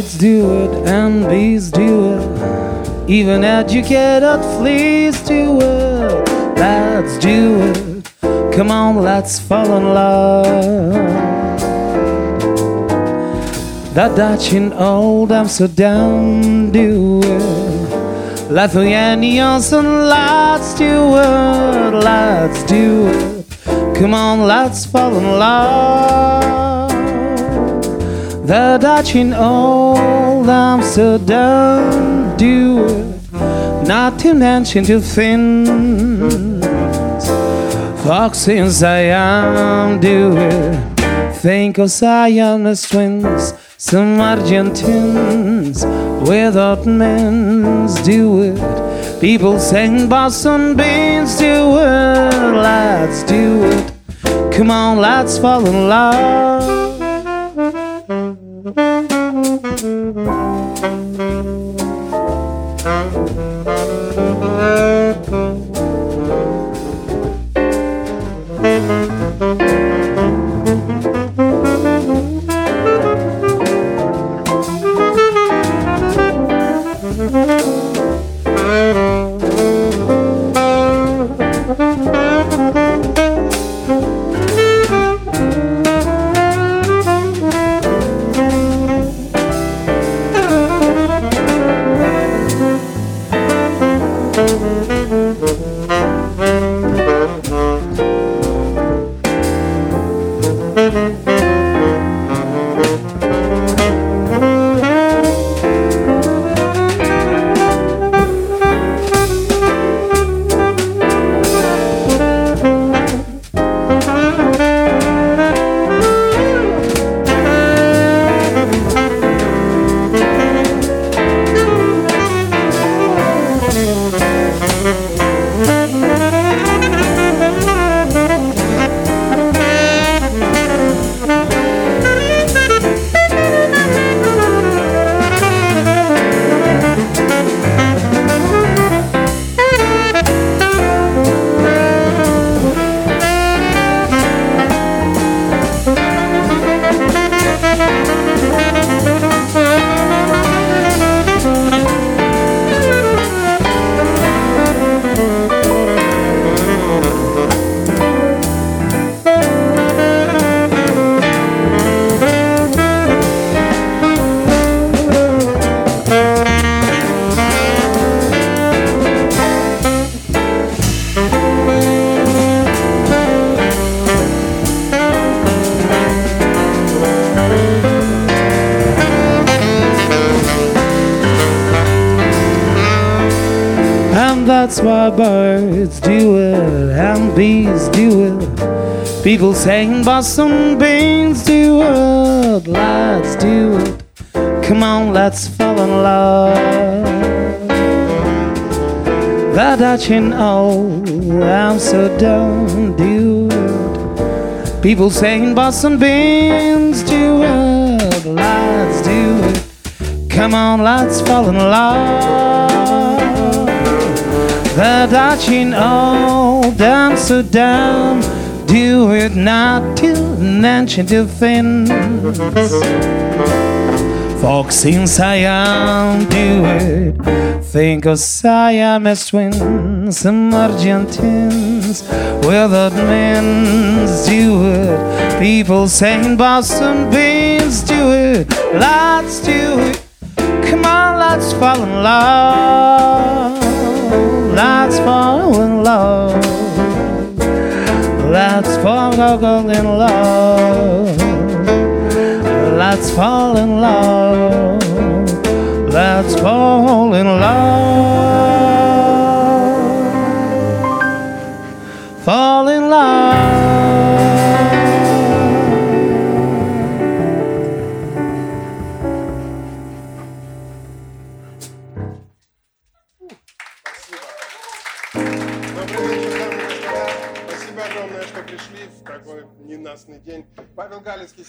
Birds do it and bees do it. Even educated fleas do it. Let's do it. Come on, let's fall in love. The Dutch in old Amsterdam do it. Lithuanians and Letts do it. Let's do it. Come on, let's fall in love. The Dutch in old Amsterdam do it, not to mention to Finns. Fox in Siam do it, think of Siamese twins. Some Argentines without men's do it. People sing Boston beans do it, let's do it. Come on, let's fall in love. That's why birds do it and bees do it. People saying Boston beans do it. Let's do it. Come on, let's fall in love. The Dutch in old Amsterdam do it. People saying Boston beans do it. Let's do it. Come on, let's fall in love. The Dutch in old oh, Amsterdam do it not to mention the Finns. Folks in Siam do it. Think of Siamese twins, some Argentines without men's do it. People saying Boston beans do it. Let's do it. Come on, let's fall in love. Let's fall in love. Let's fall in love. Let's fall in love. Let's fall in love.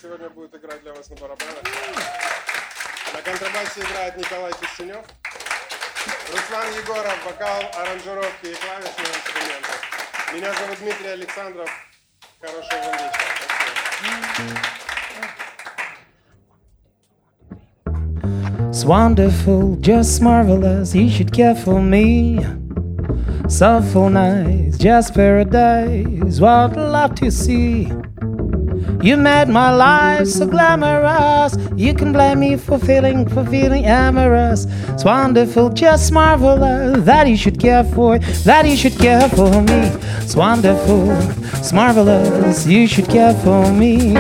Сегодня будет играть для вас на барабанах. На контрабасе играет Николай Кистенев. Руслан Егоров, вокал, аранжировки и клавишные инструменты. Меня зовут Дмитрий Александров. Хорошего вам вечера. It's wonderful, just marvelous, you should care for me. Soulful nights, just paradise, what love to see. You made my life so glamorous. You can blame me for feeling, for feeling amorous. It's wonderful, just marvelous that you should care for, that you should care for me. It's wonderful, it's marvelous, you should care for me.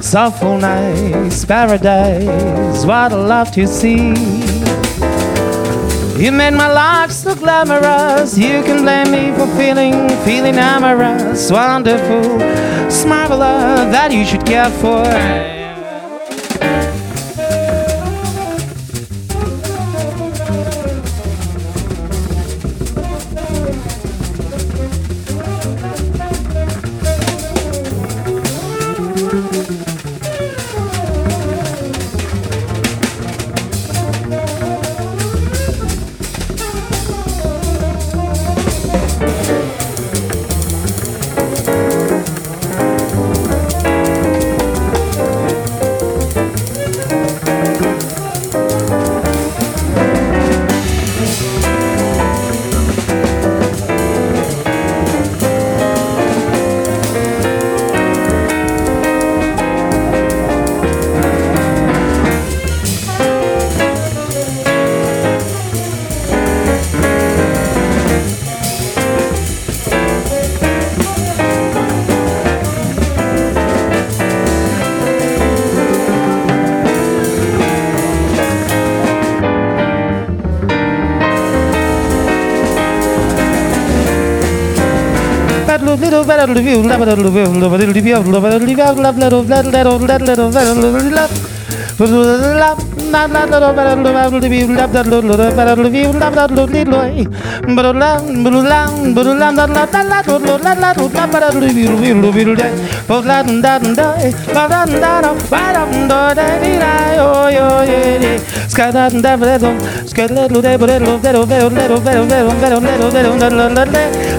Soulful nights, paradise, what a love to see. You made my life so glamorous. You can blame me for feeling, feeling amorous. Wonderful, it's marvelous that you should care for. It's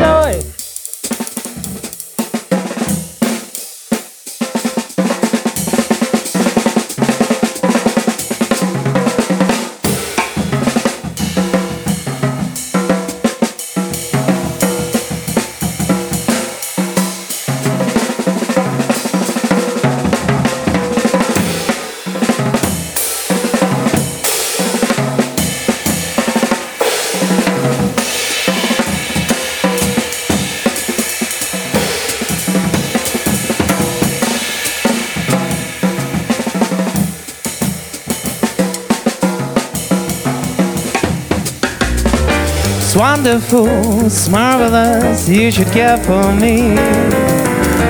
Hey. Wonderful, it's marvelous, you should care for me.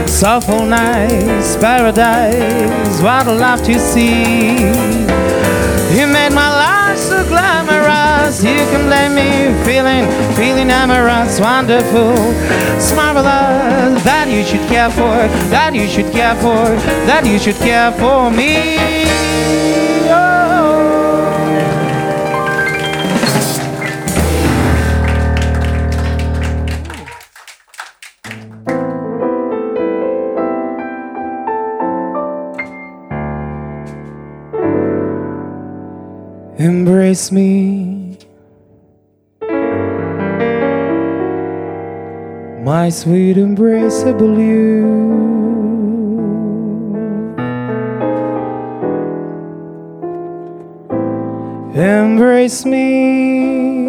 Soulful nights, paradise, what a love to see. You made my life so glamorous, you can blame me feeling, feeling amorous, wonderful. It's marvelous that you should care for, that you should care for, that you should care for me. Embrace me, my sweet embraceable you. Embrace me,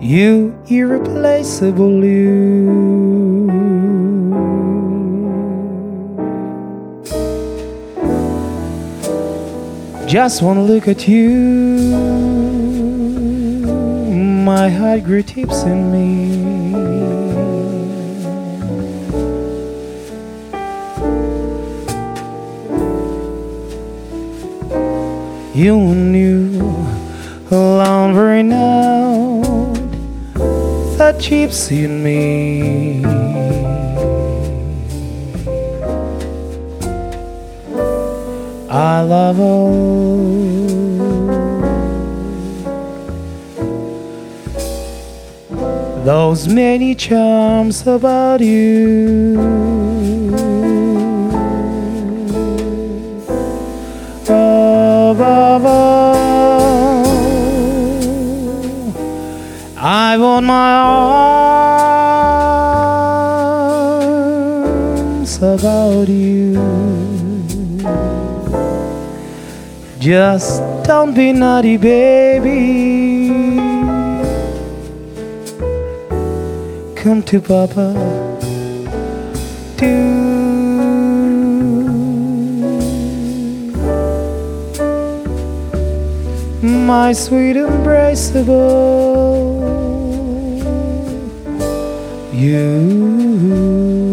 you irreplaceable you. Just wanna look at you. my heart grew tips in me. You knew alone very now that gypsy in me. I love all those many charms about you. Above all, I want my arms about you. Just don't be naughty, baby. Come to Papa. Do my sweet embraceable you.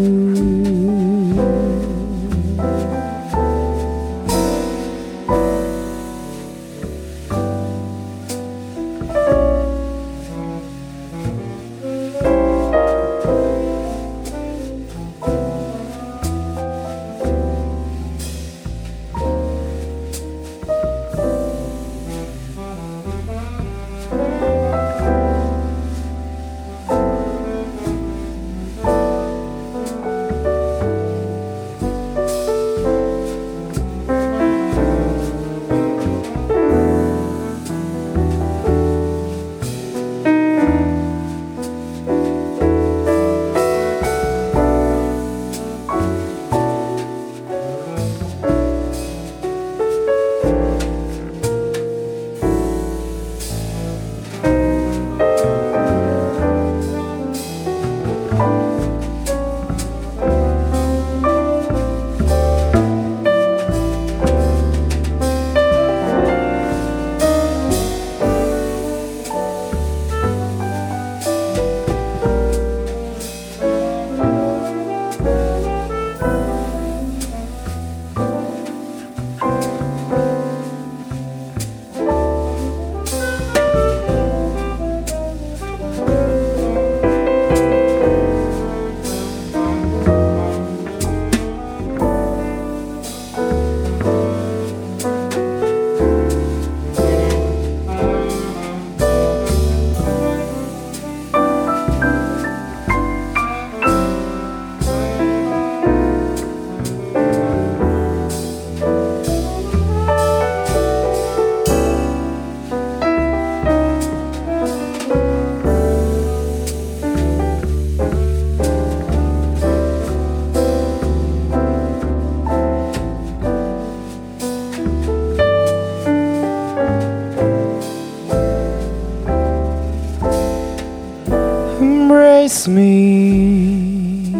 Embrace me,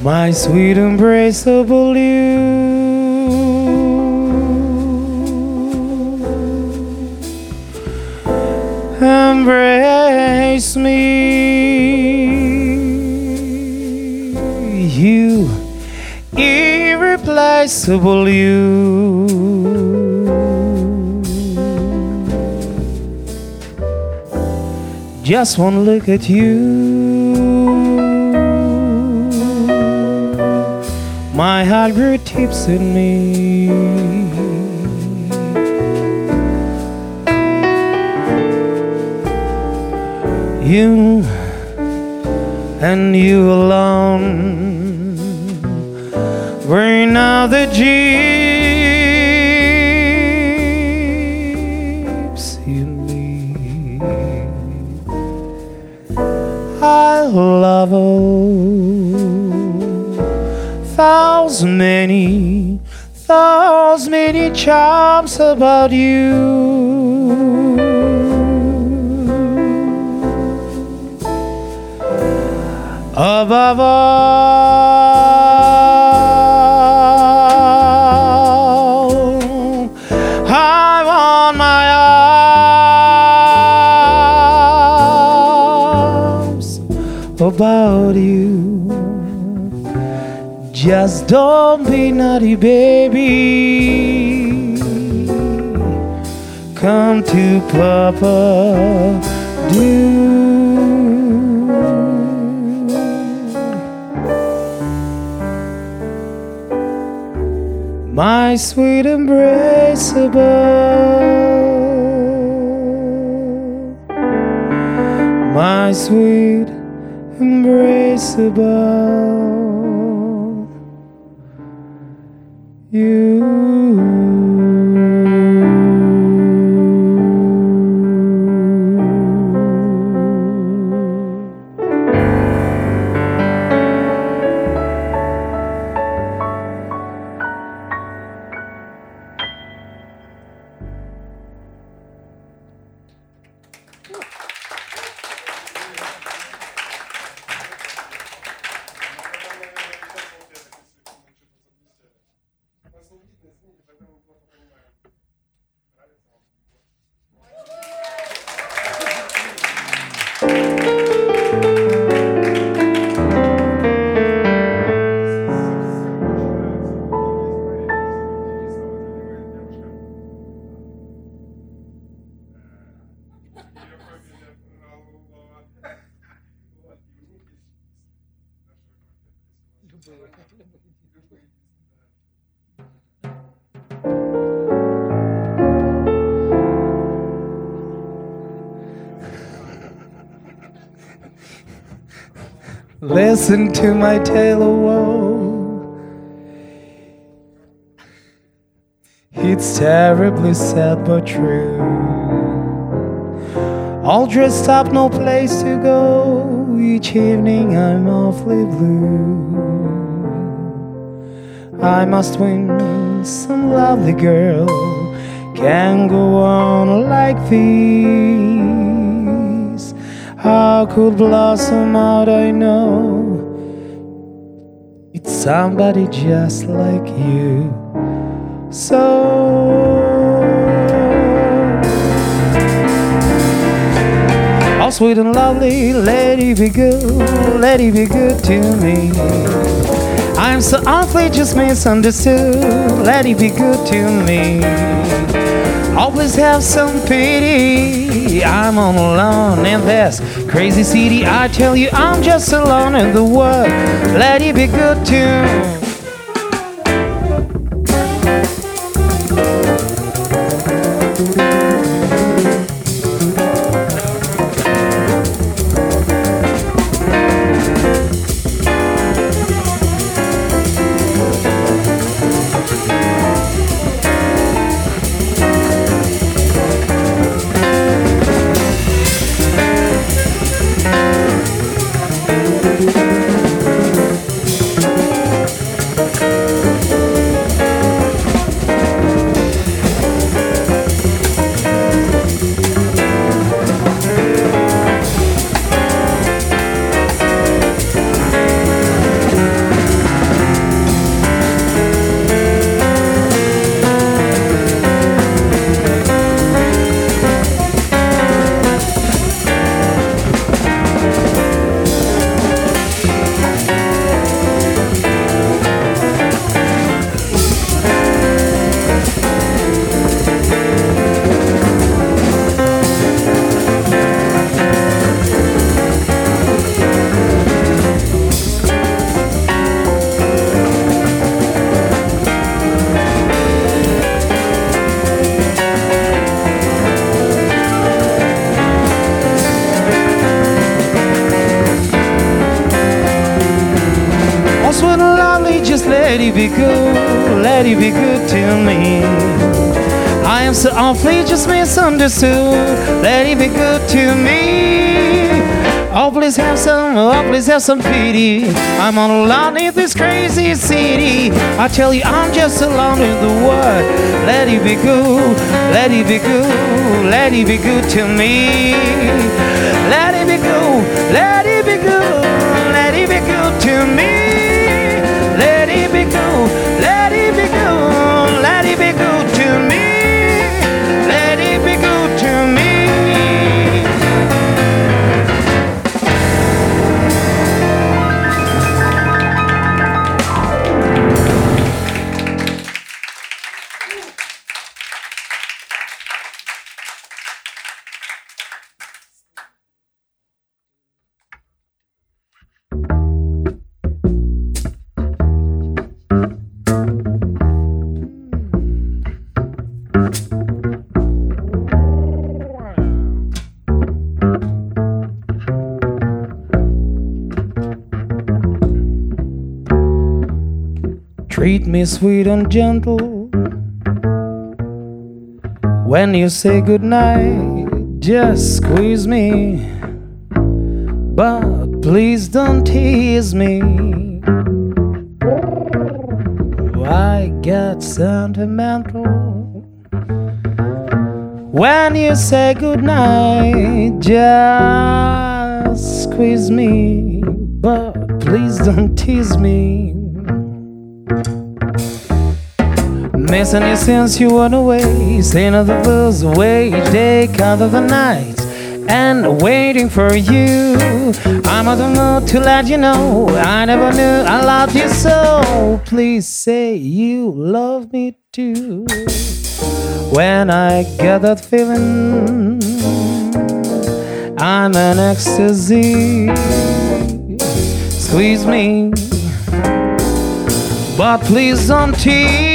my sweet embraceable you. Embrace me, you irreplaceable you. Just one look at you. My heart grew tips in me. You and you alone bring out the gypsy oh, thousand many, thousand many charms about you. Above all, Just don't be naughty, baby. Come to Papa, do. My sweet embraceable, my sweet embraceable, you. Listen to my tale of woe. It's terribly sad but true. All dressed up, no place to go. Each evening I'm awfully blue. I must win some lovely girl. Can't go on like this. How could blossom out? I know somebody just like you. So. Oh, sweet and lovely, lady, be good, lady, be good to me. I'm so awfully just misunderstood, lady, be good to me. Always have some pity. I'm all alone in this crazy city. I tell you, I'm just alone in the world. Let it be good to let it be good to me. Oh, please have some, oh, please have some pity. I'm all alone in this crazy city. I tell you, I'm just alone in the world. Let it be good, let it be good, let it be good to me. Let it be good, let it be good, let it be good to me. Let it be good, me sweet and gentle. When you say goodnight, just squeeze me. But please don't tease me. I get sentimental when you say goodnight. Just squeeze me, but please don't tease me. Missing you since you went away, saying other words away day, count of the nights and waiting for you. I'm on the mood to let you know I never knew I loved you so. Please say you love me too. When I get that feeling, I'm an ecstasy. Squeeze me, but please don't tease.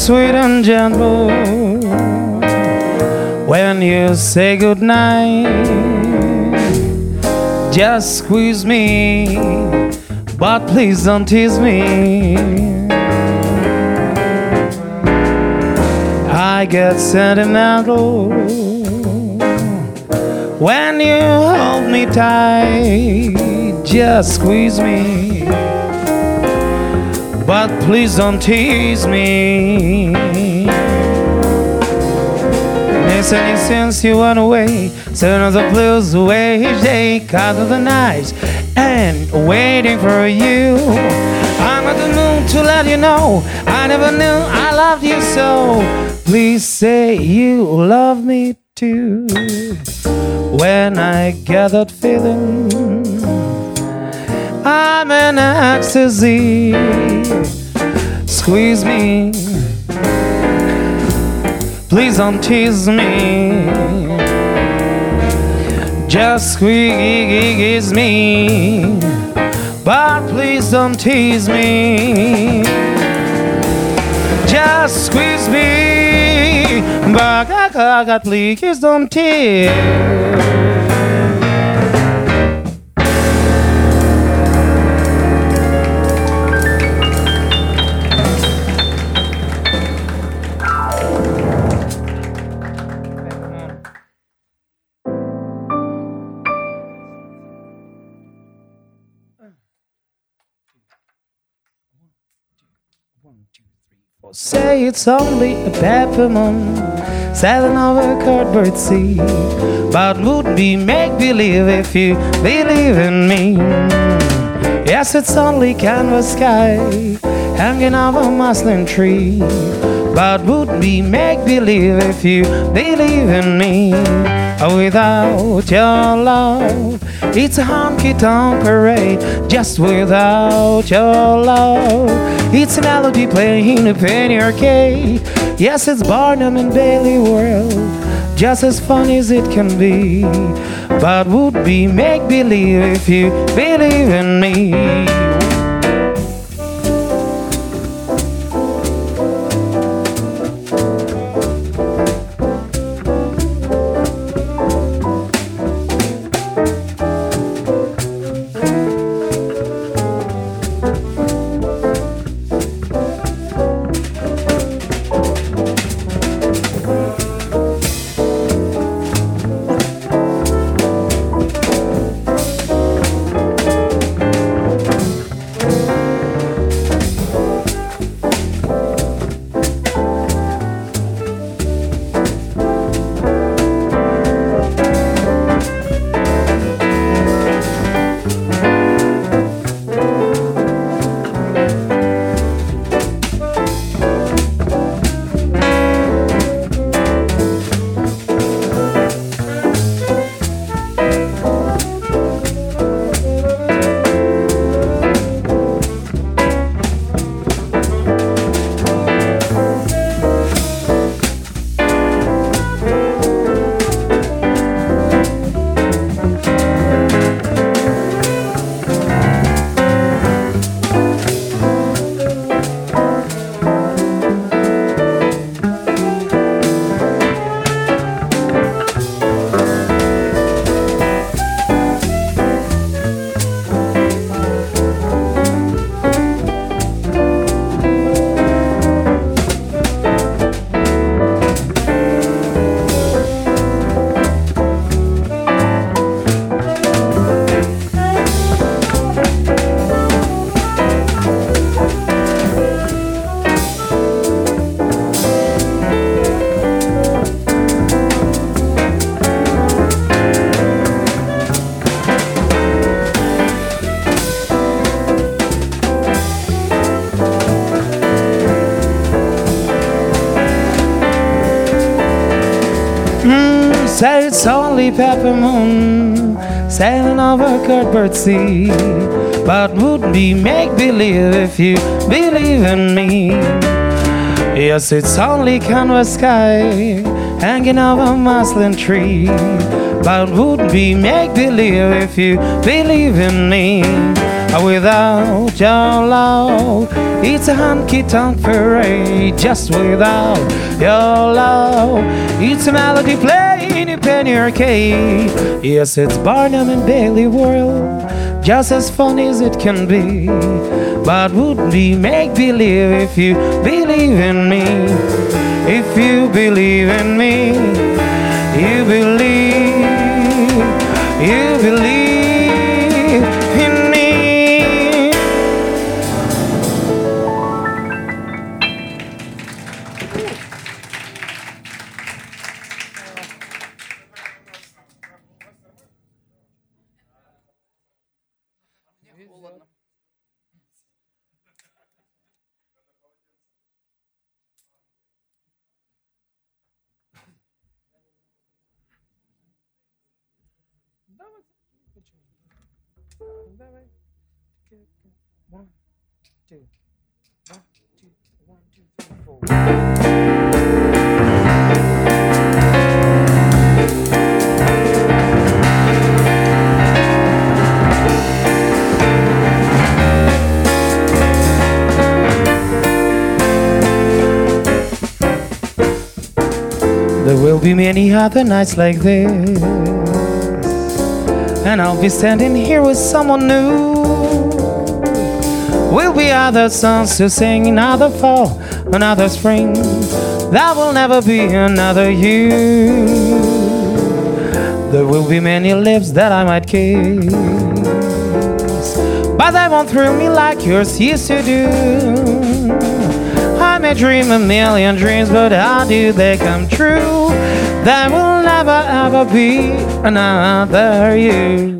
Sweet and gentle when you say goodnight. Just squeeze me, but please don't tease me. I get sentimental when you hold me tight. Just squeeze me, but please don't tease me. You since you went away, sending the blues away, they cut of the nights and waiting for you. I'm at the moon to let you know I never knew I loved you so. Please say you love me too. When I get that feeling, I'm in ecstasy. Squeeze me, please don't tease me. Just squeeze me, but please don't tease me. Just squeeze me, but please don't tease. Say it's only a peppermint sailing over cardboard sea, but would be make believe if you believe in me. Yes, it's only canvas sky hanging over a muslin tree, but would be make believe if you believe in me. Without your love, it's a honky tonk parade. Just without your love, it's a melody playing a penny arcade. Yes, it's Barnum and Bailey world, just as fun as it can be. But would be make believe if you believe in me. It's only peppermoon sailing over Cuthbert Sea. But would be make believe if you believe in me. Yes, it's only canvas sky hanging over muslin tree. But would be make believe if you believe in me. Without your love, it's a honky tonk parade. Just without your love, it's a melody playing in penny arcade. Yes, it's Barnum and Bailey world, just as fun as it can be. But would be make believe if you believe in me? If you believe in me, you believe, you believe There will be many other nights like this. And I'll be standing here with someone new. We'll be other songs to sing, another fall, another spring. That will never be another you. There will be many lips that I might kiss. But they won't thrill me like yours used to do. I may dream a million dreams, but how do they come true? There will never ever be another you.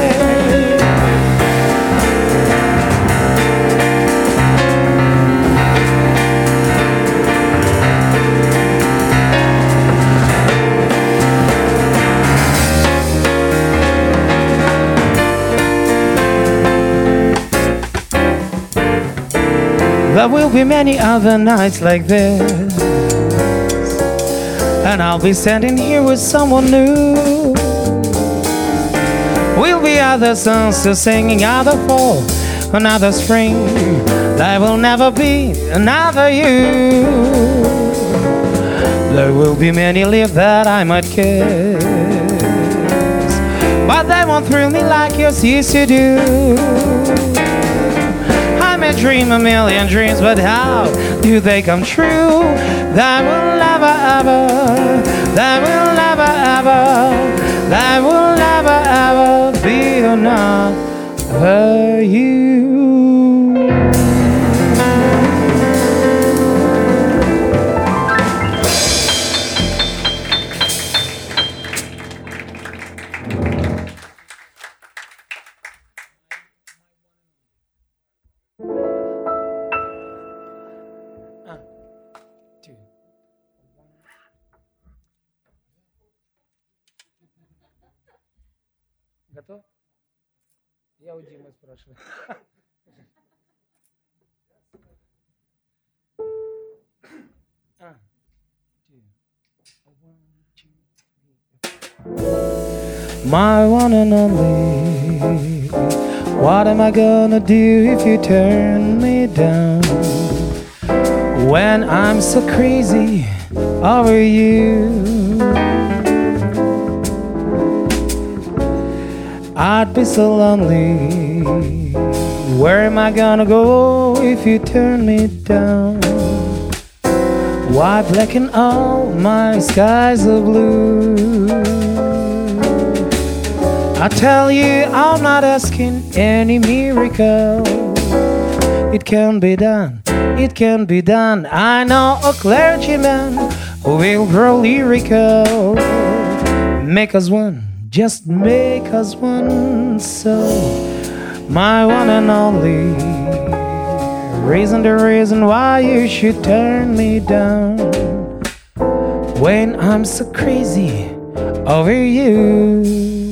There will be many other nights like this. And I'll be standing here with someone new. We'll be other songs still singing, other fall, another spring. There will never be another you. There will be many lips that I might kiss. But they won't thrill me like yours used to do. I dream a million dreams, but how do they come true? That will never ever, that will never ever, that will never ever be another you. Готов? Я у Димы спрашиваю. А, two, one, two, three. My one and only. What am I gonna do if you turn me down? When I'm so crazy over you. I'd be so lonely. Where am I gonna go if you turn me down? Why blacken all my skies of blue? I tell you, I'm not asking any miracle. It can be done, it can be done. I know a clergyman who will grow lyrical. Make us one just make us one so my one and only reason the reason why you should turn me down. When i'm so crazy over you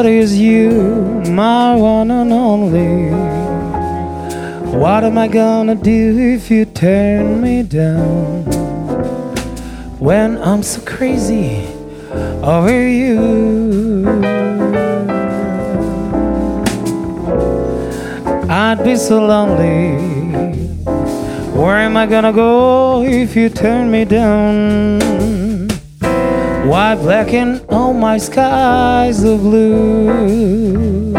and that is you, my one and only. What am I gonna do if you turn me down when I'm so crazy over you? I'd be so lonely. Where am I gonna go if you turn me down? Why blacken all my skies of blue?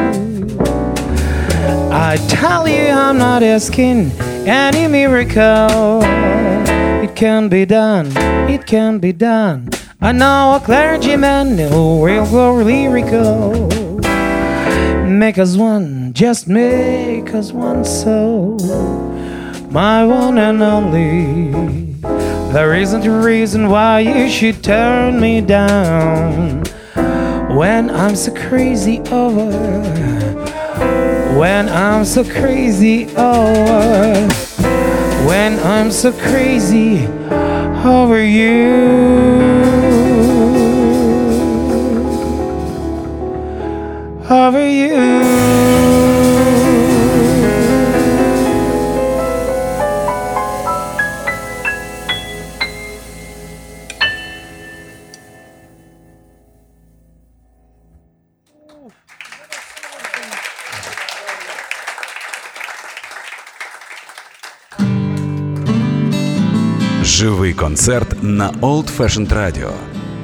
I tell you, I'm not asking any miracle. It can be done, it can be done. I know a clergyman who will go lyrical. Make us one, just make us one soul. My one and only. There isn't a reason why you should turn me down when I'm so crazy over. When I'm so crazy over. When I'm so crazy over you. Живий концерт на Old Fashioned Radio.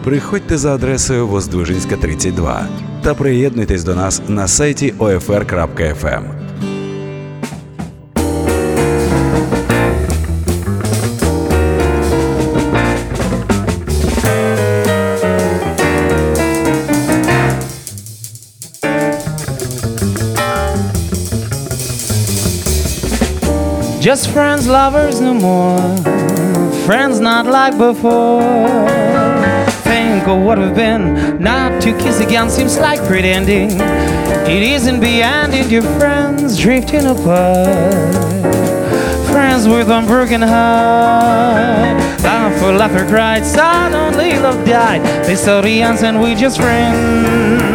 Приходьте за адресою Воздвижинська 32 та приєднуйтесь до нас на сайті OFR.FM. Just friends, lovers, no more. Friends not like before. Think of what we've been. Not to kiss again seems like pretending. It isn't beyond it, your friends drifting apart. Friends with unbroken heart. Laugh for laughter cried, suddenly love died. They saw the answer and we just friends.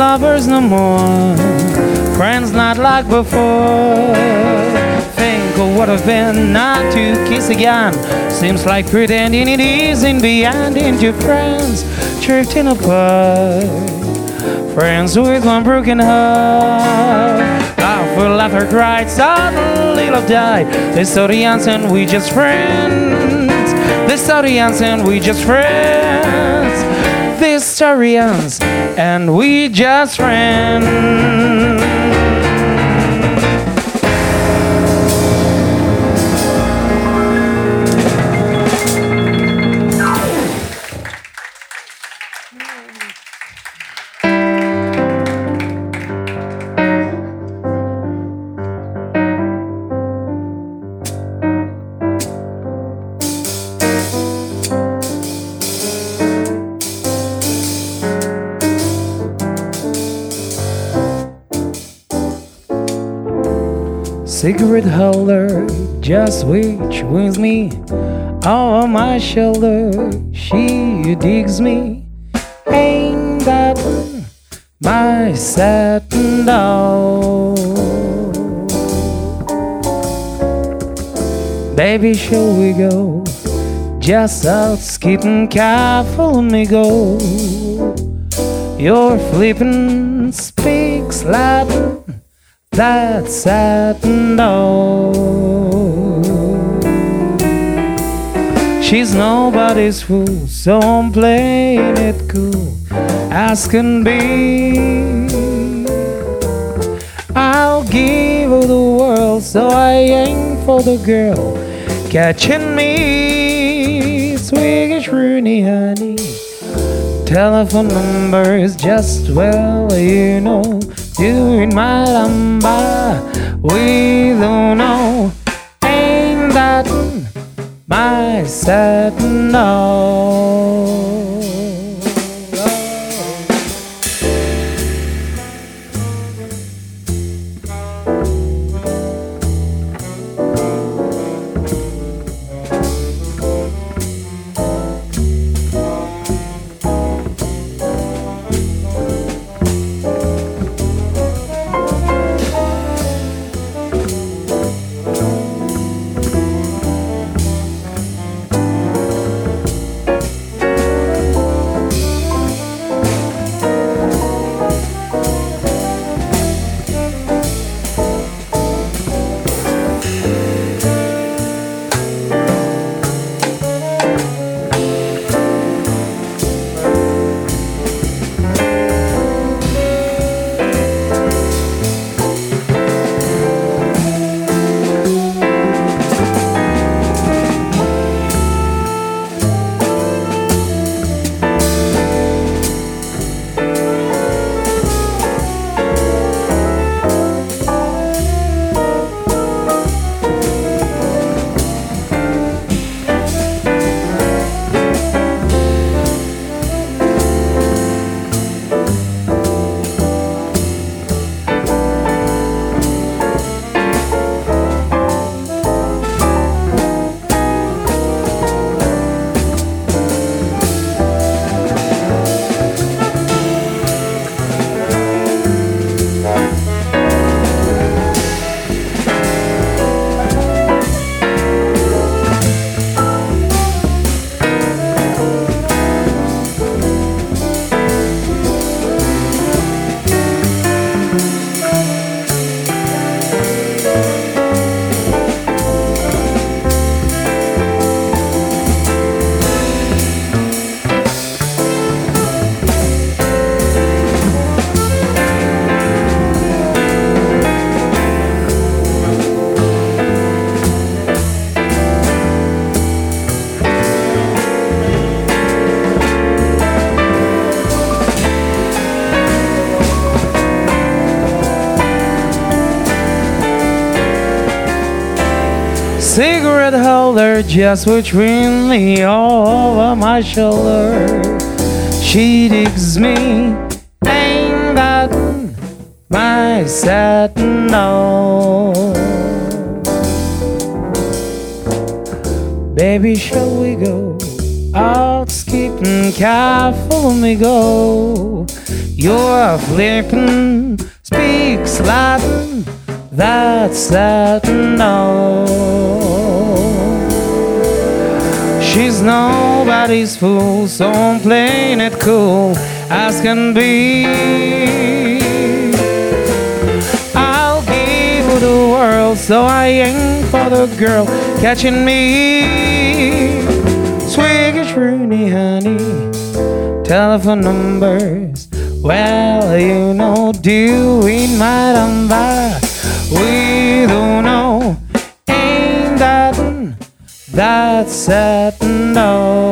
Lovers no more. Friends not like before. Think of what have been, not to kiss again. Seems like pretending it isn't beyond into friends drifting apart. Friends with one broken heart. Laugh for laughter cried, suddenly love died. They saw the answer we just friends. They saw the answer we just friends and we just friends. Cigarette holder just reach with me over my shoulder. She digs me, ain't that my satin doll? Baby, shall we go? Just out skipping car, me go. You're flipping, speaks Latin, that's satin doll. She's nobody's fool, so I'm playing it cool as can be. I'll give her the world, so I aim for the girl catching me. Swiggish Rooney, honey. Telephone number is just well, you know, doing my lumber. We don't know, ain't that my satin doll? Just between me over my shoulder. She digs me, ain't that my satin doll? Baby, shall we go out skipping? Careful, me go. You're flipping, speaks Latin. That's satin doll. She's nobody's fool, so I'm playing it cool as can be. I'll give her the world, so I aim for the girl catching me. Swiggish Rooney, honey, telephone numbers. Well, you know, doing my number. We don't know, ain't that that's satin doll.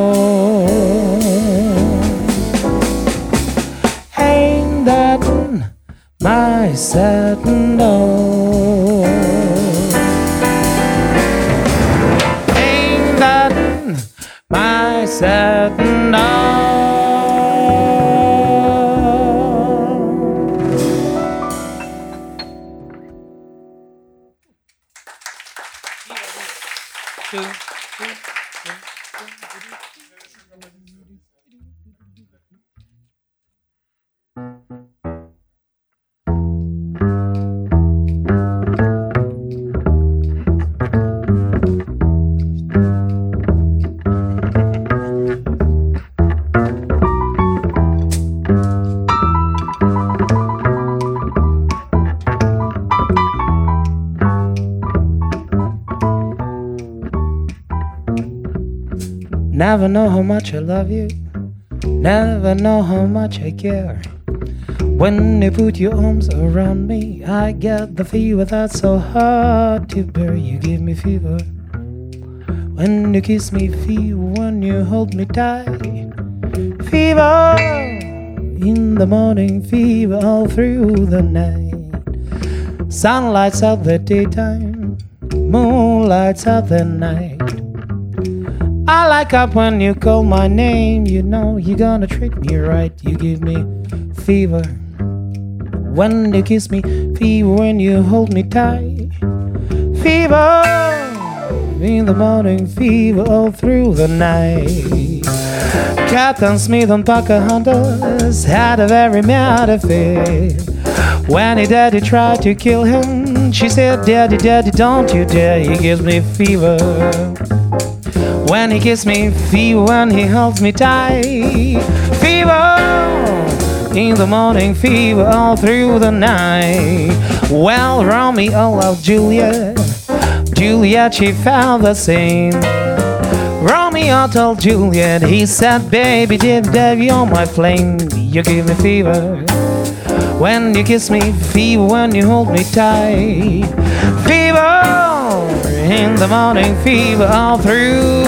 Never know how much I love you. Never know how much I care. When you put your arms around me, I get the fever that's so hard to bear. You give me fever. When you kiss me, fever. When you hold me tight, fever. In the morning, fever all through the night. Sun lights out the daytime, moon lights out the night. I like up when you call my name. You know you're gonna treat me right. You give me fever when you kiss me, fever when you hold me tight. Fever in the morning, fever all through the night. Captain Smith and Pocahontas had a very mad affair. When his daddy tried to kill him, she said, Daddy, Daddy, don't you dare, he gives me fever. When he kisses me, fever when he holds me tight. Fever in the morning, fever all through the night. Well, Romeo loved Juliet. Juliet, she felt the same. Romeo told Juliet, he said, Baby, did Dave, you're my flame. You give me fever. When you kiss me, fever when you hold me tight. Fever in the morning fever all through,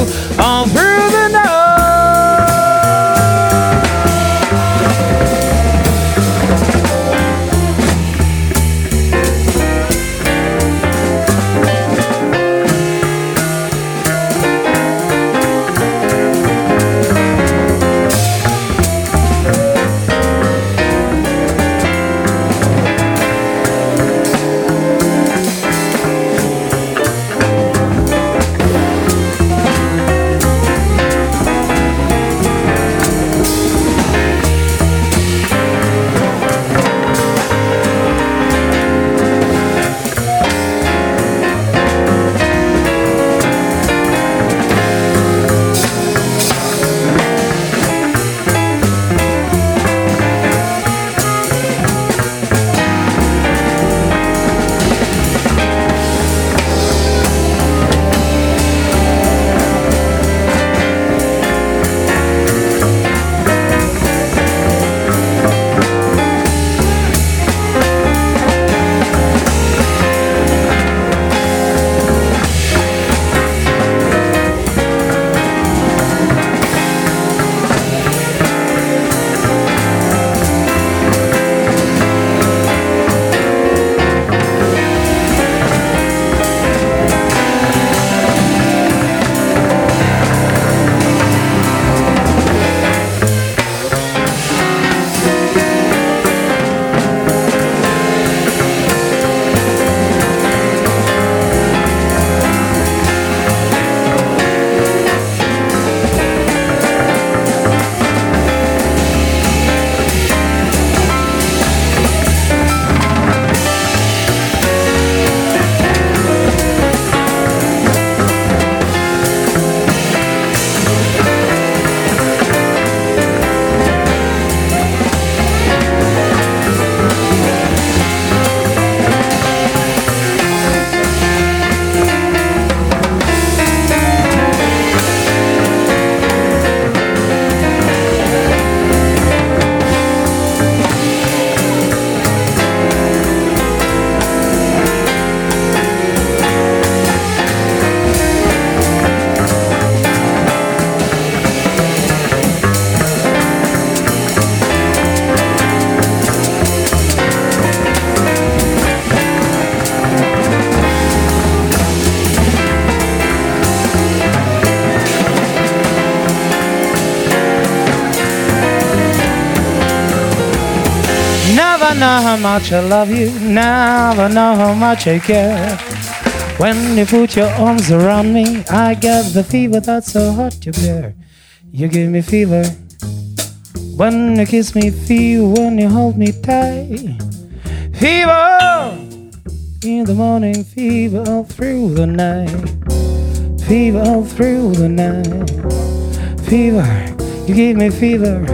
much I love you, never know how much I care. When you put your arms around me, I get the fever that's so hard to bear. You give me fever when you kiss me, fever when you hold me tight. Fever in the morning, fever all through the night. Fever all through the night. Fever, you give me fever,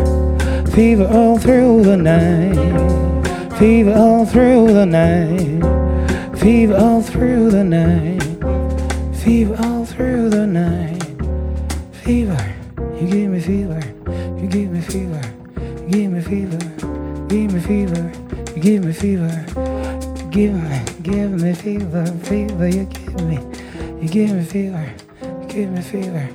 fever all through the night. Fever all through the night. Fever all through the night. Fever all through the night. Fever. You give me fever, you give me fever, you give me fever, give me fever, you give me fever, give me, give me fever, fever, you give me, you give me fever, you give me fever,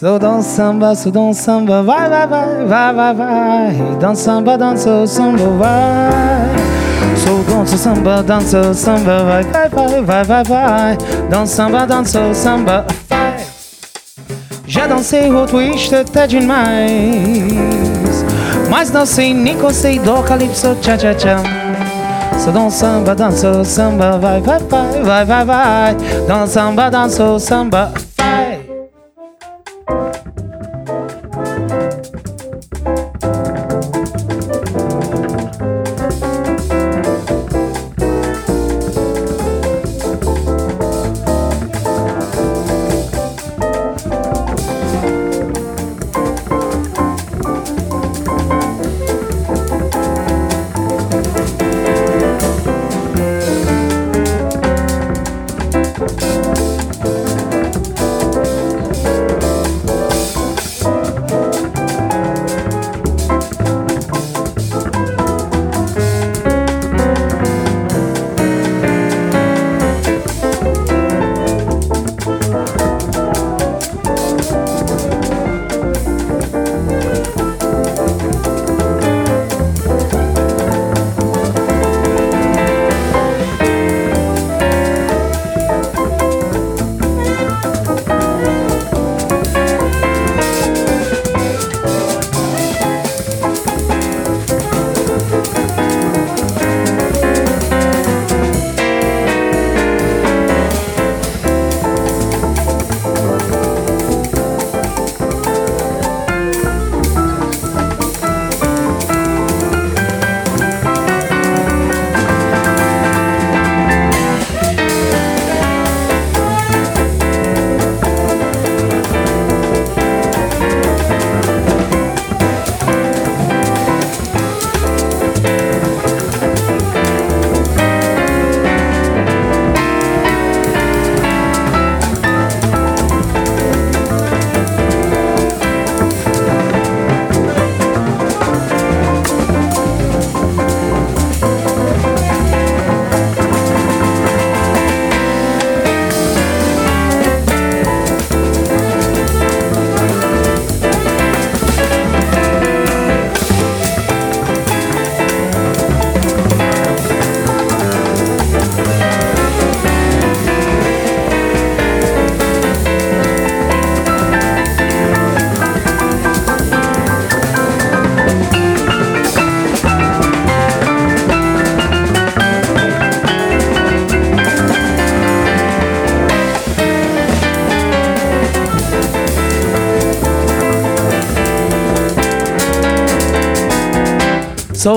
So dans samba, so dans samba, vai, vai, vai, vai, vai, vai. Dans samba, dança samba, vai. So dança samba, dança samba, vai, vai, vai, vai, vai, vai. Dans samba, dança samba, vai. Já dancei o twist até demais. Mas não sei nem sei do calypso, tcha, tcha, tcha. So dans samba, dança samba, vai, vai, vai, vai, vai, vai. Dans samba, dança samba, So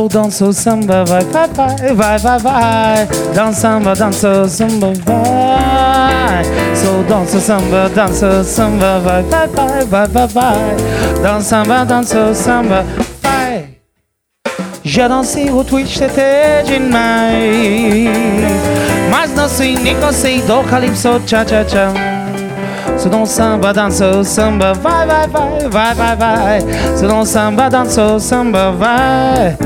dança o samba, vai, vai, vai, vai, vai, vai. Dança samba, dança samba, vai. So dança o samba, dança samba, vai, vai, vai, vai, vai, vai. Dança samba, dança samba, vai. Já dancei o twist até demais. Mas não sei nem sei do calypso, tcha, tcha, tcha. Sono samba danzo, samba vai, vai, vai, vai, vai, vai. Sono samba danzo, samba vai.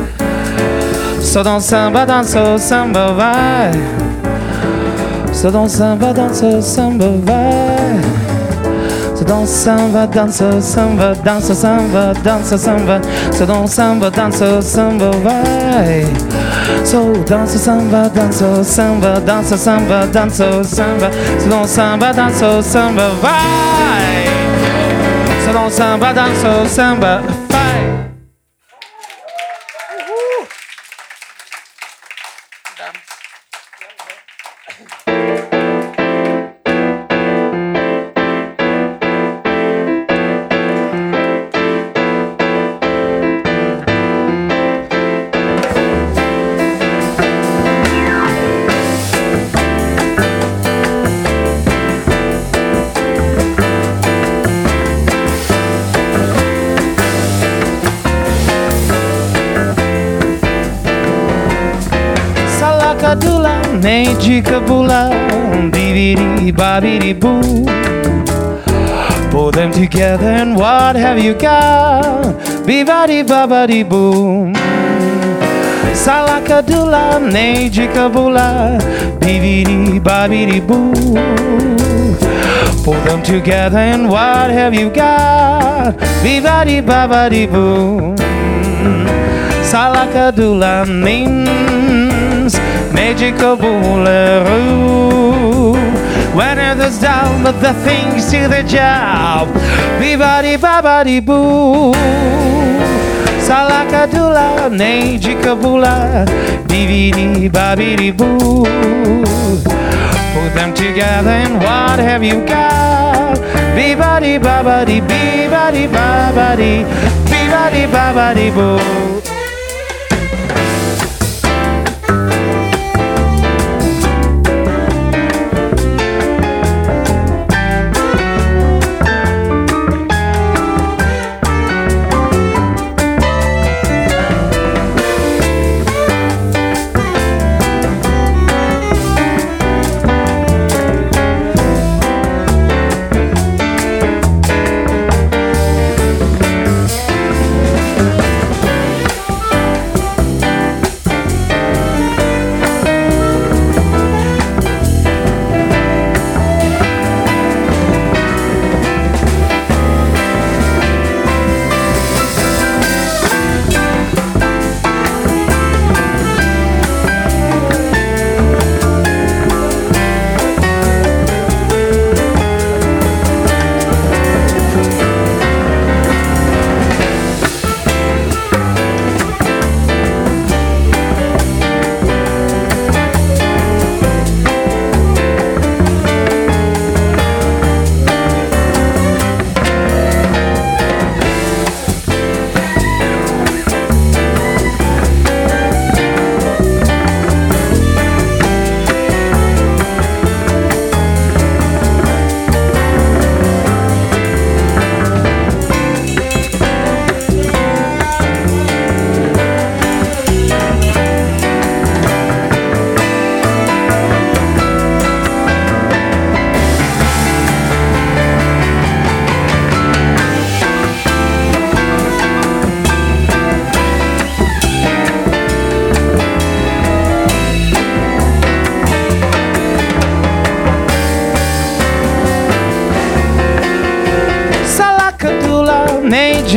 Sono samba danzo, samba vai. Sono samba danzo, samba vai. Se dans samba, danse, samba, danse, samba, danse, samba. Se dans samba, danse, samba, vai. So danse samba, danse samba, danse samba, danse samba, selon samba, danse samba, vai. Selon samba, danse samba. Nejikabula, um, Bibidi Babidi Boo. Pull them together and what have you got? Bibadi Babadi Boom. Salakadula, Nejikabula, Bibidi Babidi Boo. Pull them together and what have you got? Bibadi Babadi Boom. Salakadula means magical boolaroo. When others down, but the things to the job. Bibadi babadi boo. Salakadula, Nejikabula, Bibidi babidi boo. Put them together and what have you got? Bibadi babadi, bibadi babadi, bibadi babadi boo.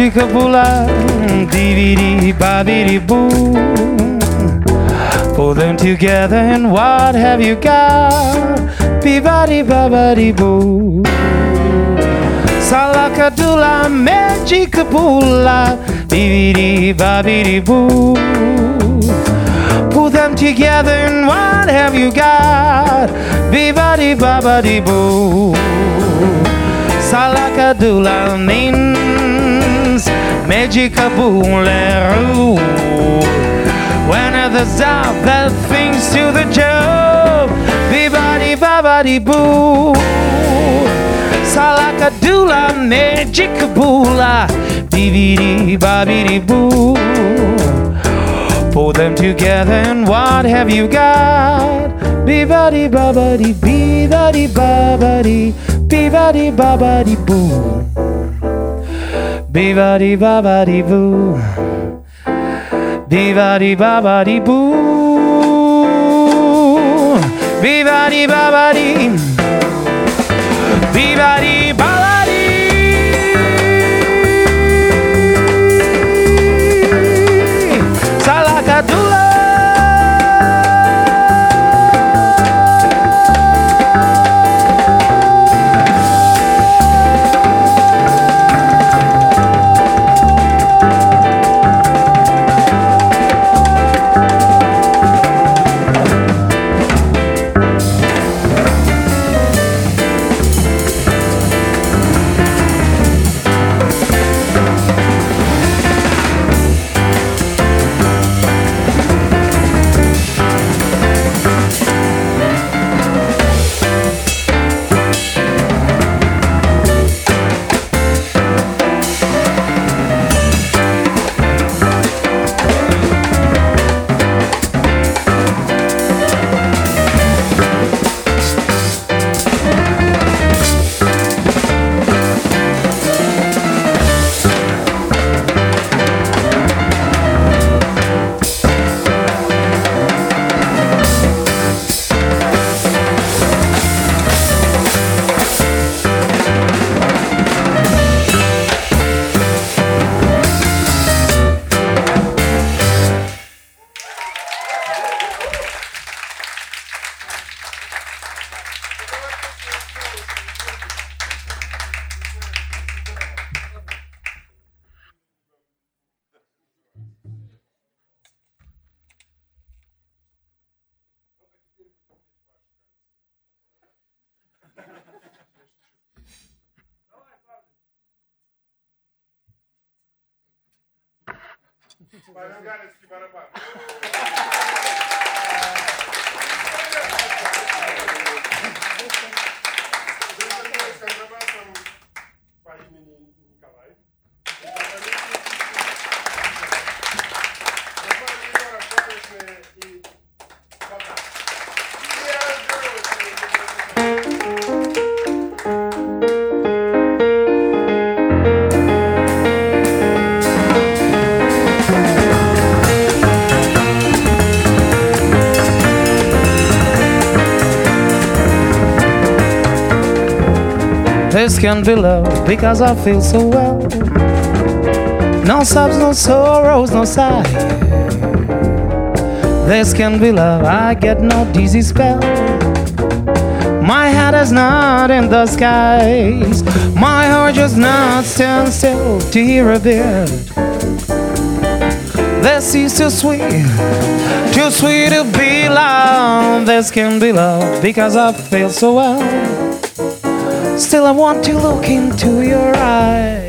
Nejikabula, Dividi Babidi Boo. Pull them together and what have you got? Bibadi Babadi Boo. Salakadula, Majikabula, Bibidi Babidi Boo. Pull them together and what have you got? Bibadi Babadi Boo. Salakadula means Majikaboolaroo. When others are the things to the job, Bibadi Babadi Boo. Salakadula Majikaboola, Bibidi Babidi Boo. Pull them together and what have you got? Bibadi babadi, bibadi babadi, bibadi babadi boo. Biva di ba ba di boo. Biva di ba ba di boo. Biva di ba ba di. Biva di ba. di. Salakatula. This can be love because I feel so well. No sobs, no sorrows, no sighs. This can be love, I get no dizzy spell. My head is not in the skies. My heart just not stand still to hear a bit. This is too sweet, too sweet to be loved. This can be love because I feel so well. Still, I want to look into your eyes.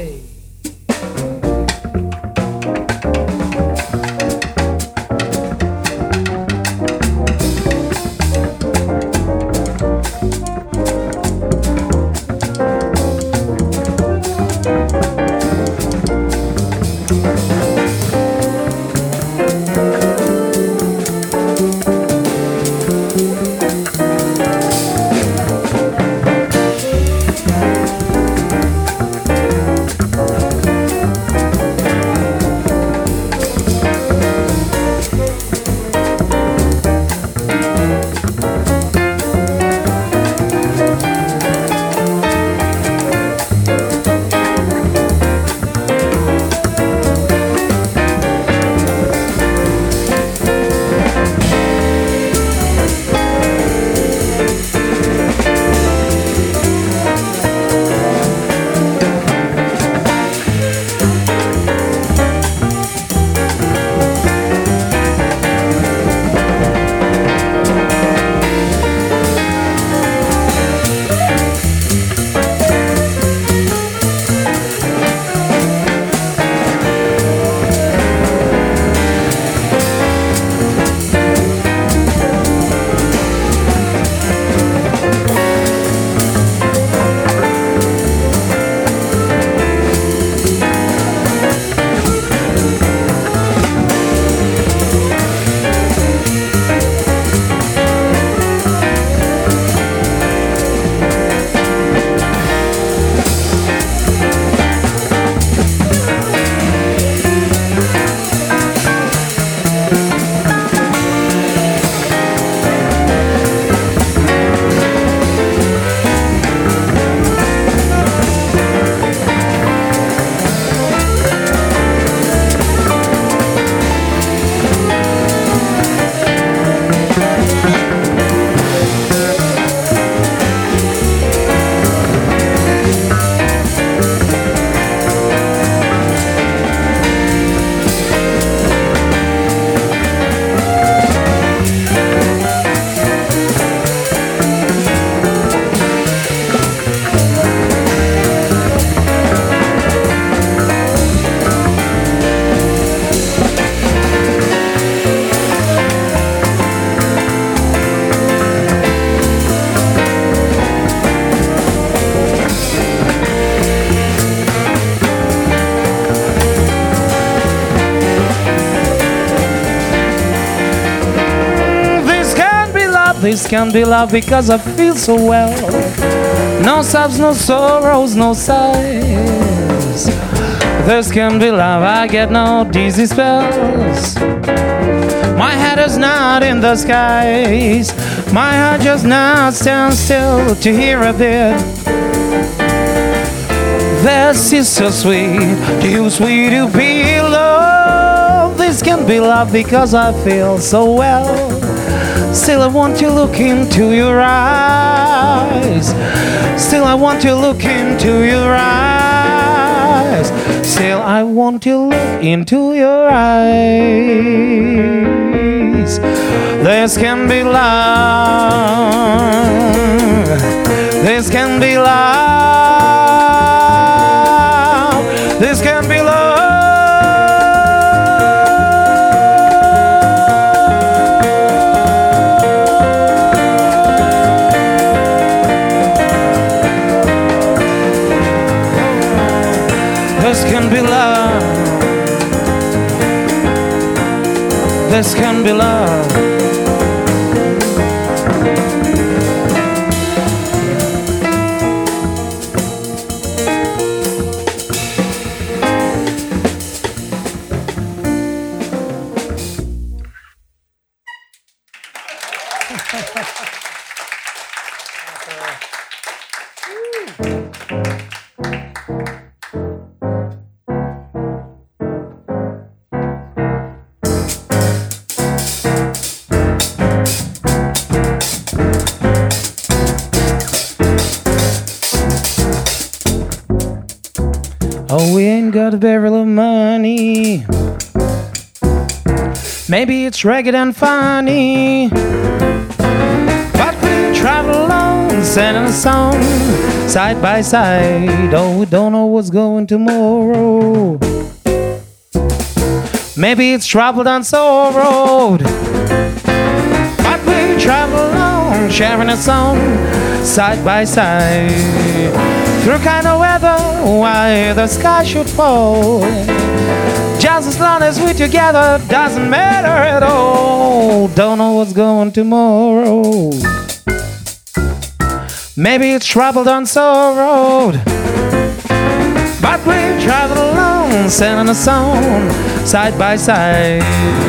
This can be love because I feel so well. No sobs, no sorrows, no sighs. This can be love, I get no dizzy spells. My head is not in the skies. My heart just now stands still to hear a bit. This is so sweet, too sweet to be loved. This can be love because I feel so well. Still, I want to look into your eyes. Still, I want to look into your eyes. Still, I want to look into your eyes. This can be love. This can be love. This can be love. This can be love. Maybe it's ragged and funny. But we travel along, singing a song, side by side. Oh, we don't know what's going tomorrow. Maybe it's trouble down so road. But we travel along, sharing a song, side by side through kind of weather, why the sky should fall. As long as we're together, doesn't matter at all. Don't know what's going tomorrow. Maybe it's trouble on so road. But we travel along, singing a song, side by side.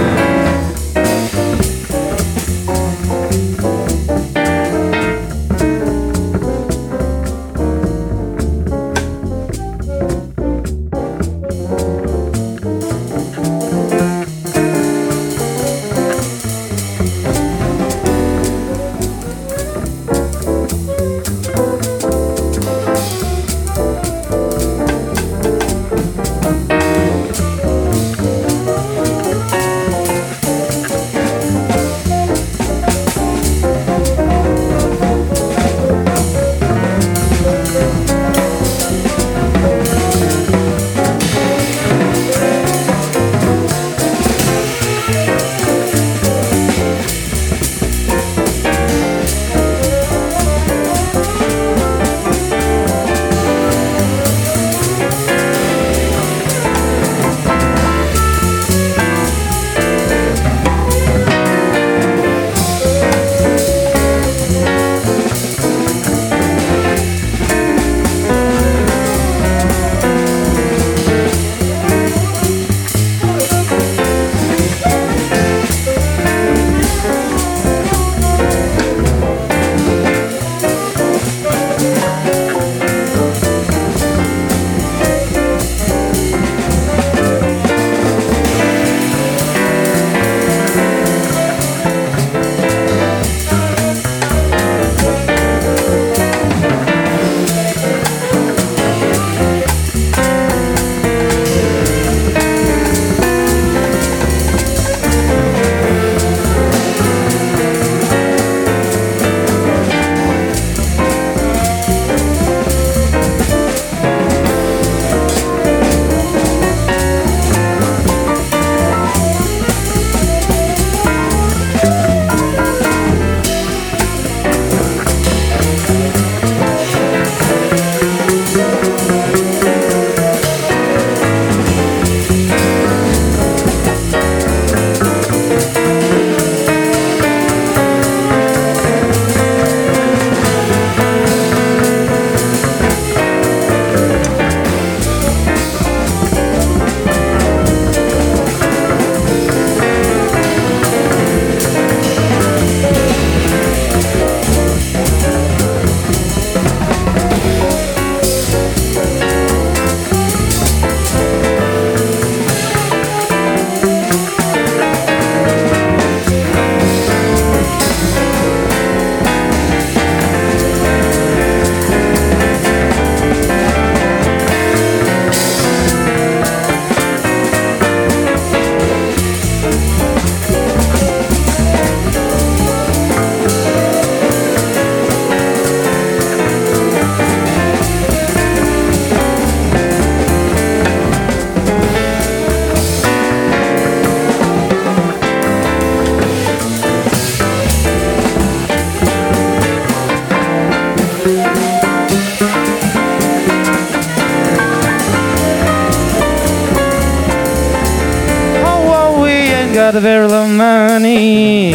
Got very little money.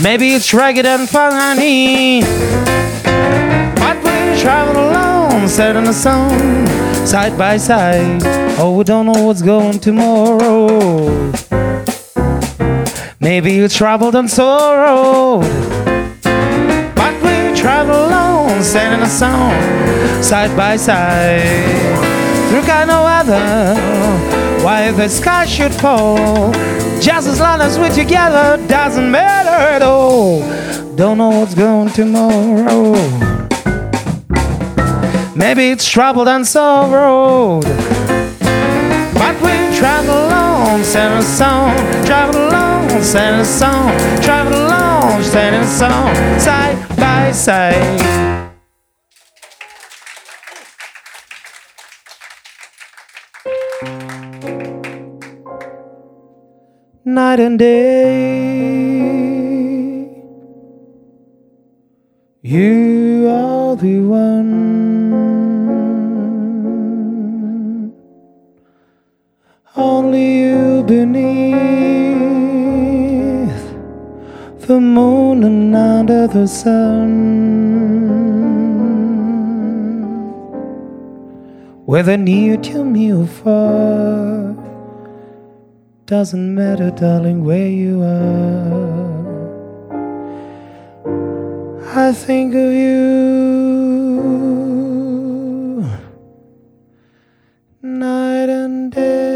Maybe it's ragged and funny. But we travel alone, in the sun, side by side. Oh, we don't know what's going tomorrow. Maybe you traveled on sorrow. But we travel alone, in the sun, side by side. Through kind of weather, why the sky should fall. Just as long as we're together, doesn't matter at all. Don't know what's going tomorrow. Maybe it's troubled and sorrow. But we travel along, sing a song, travel along, sing a song, travel along, sing a song, side by side. Night and day. You are the one, only you beneath the moon and under the sun. Whether near to me or far doesn't matter, darling, where you are. I think of you night and day.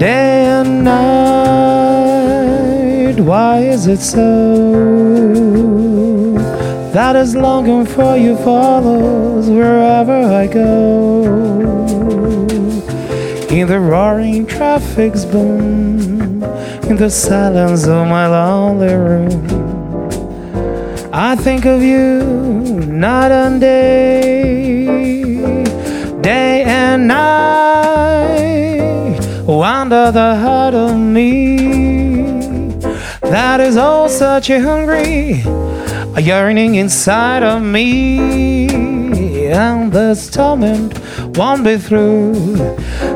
Day why is it so? That is longing for you follows wherever I go? In the roaring traffic's boom, in the silence of my lonely room, I think of you night and day, day and night, wonder the heart of me that is all such a hungry, a yearning inside of me. And this torment won't be through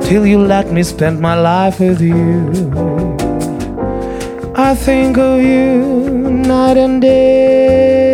till you let me spend my life with you. I think of you night and day.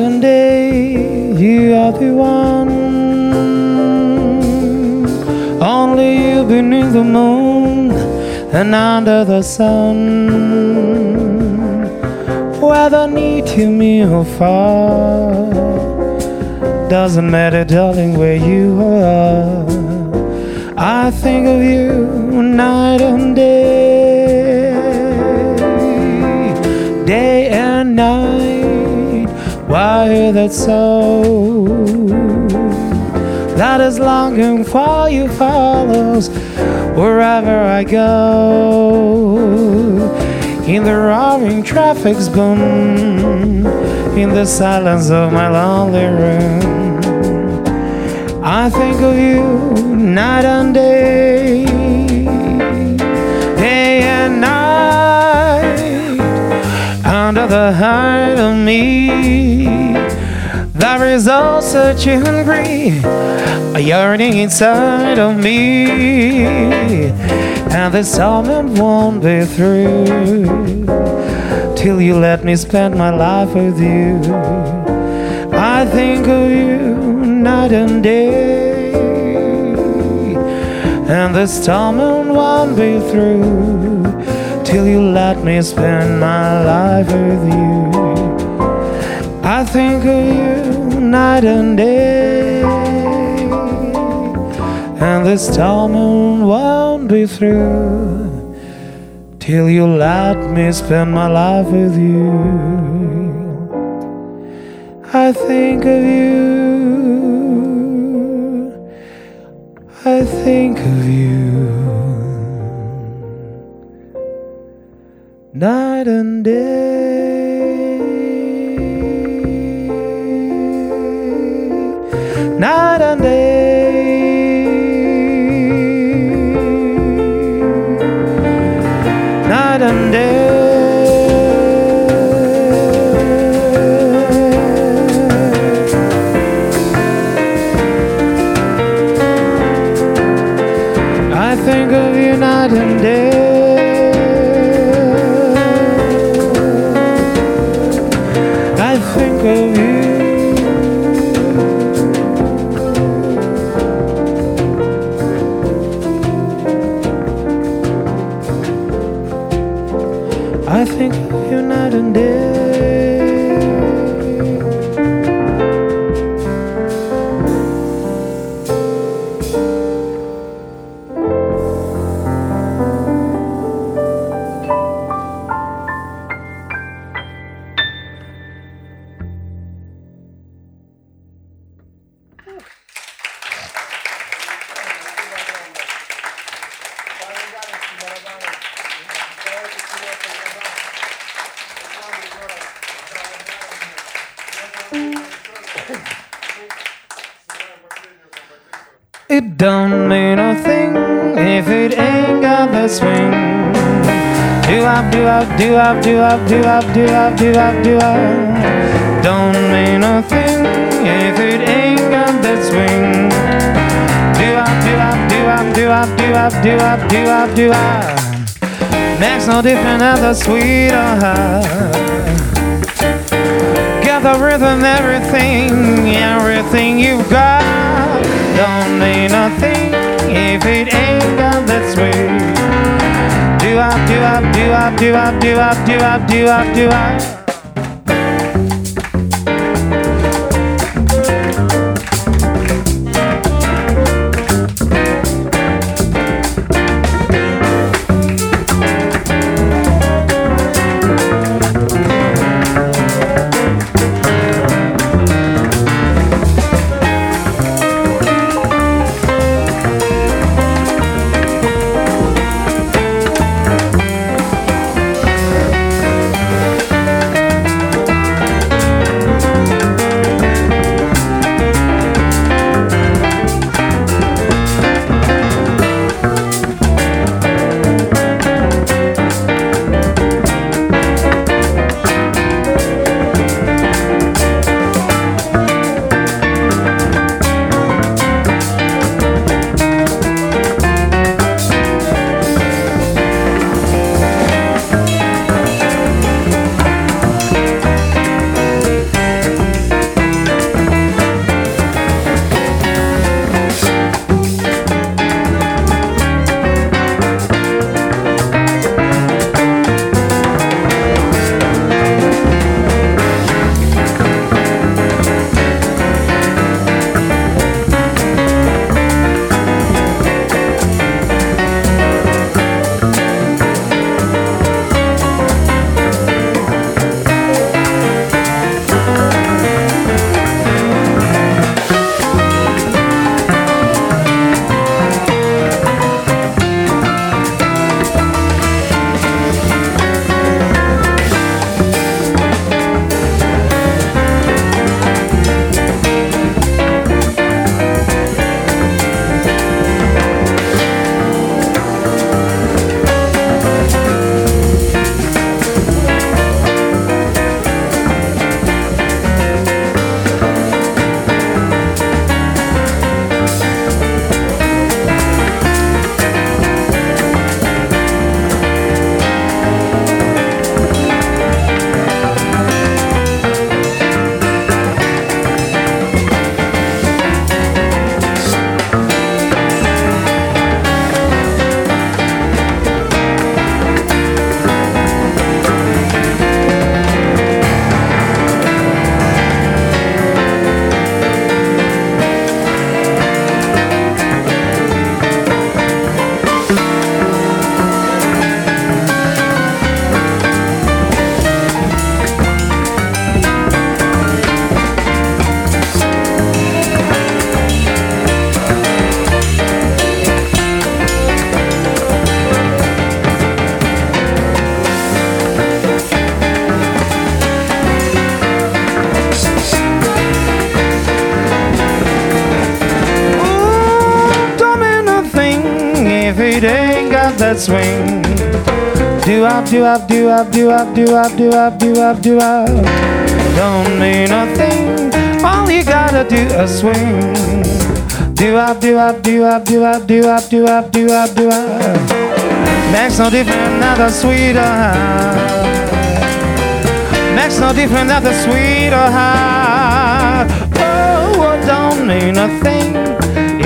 modern day, you are the one. Only you beneath the moon and under the sun. Whether near to me or far, doesn't matter, darling, where you are. I think of you night and day, day and night. Why that soul that is longing for you follows wherever I go. In the roaring traffic's boom, in the silence of my lonely room, I think of you night and day under the height of me. There is all such a hungry, a yearning inside of me, and this moment won't be through till you let me spend my life with you. I think of you night and day, and this moment won't be through till you let me spend my life with you. I think of you night and day, and this moment won't be through till you let me spend my life with you. I think of you, I think of you night and day, night and day, don't mean a thing if it ain't got the swing. Do up, do up, do up, do up, do up, do up, do up, do up. Don't mean a thing if it ain't got that swing. Do up, do up, do up, do up, do up, do up, do up, do up. Makes no difference as a sweet or high. Got the rhythm, everything, everything you've got. Don't mean nothing if it ain't got that swing. Do up, do up, do up, do up, do up, do up, do up, do up. Up, do up, do up, do up, do up, do up, do up, do up. Don't mean a thing. All you gotta do is swing. Do up, do up, do up, do up, do up, do up, do up, do up. Makes no difference, not a sweeter. Makes no difference, not a sweeter heart. Oh, don't mean a thing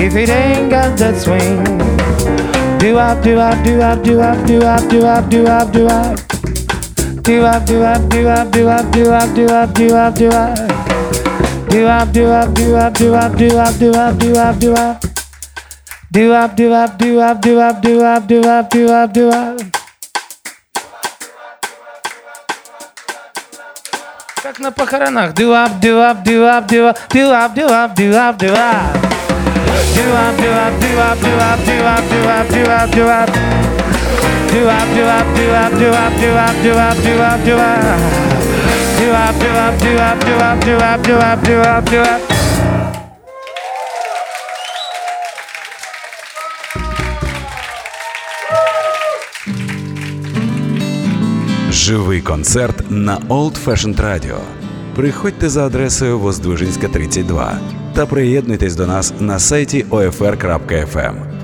if it ain't got that swing. Do up, do up, do up, do up, do up, do up, do up, do up. Do up, do up, do up, do up, do up, do up, do up, do up. Do up, do up, do up, do up, do up, do up, do up, do up. Do up, do up, do up, do up, do up, do up, do up, do up. Как на похоронах. Do up, do up, do up, do up, do up, do up, do up, do up. Живий концерт на Old Fashioned Radio. Приходьте за адресою Воздвижинська, 32 та приєднуйтесь до нас на сайті OFR.FM.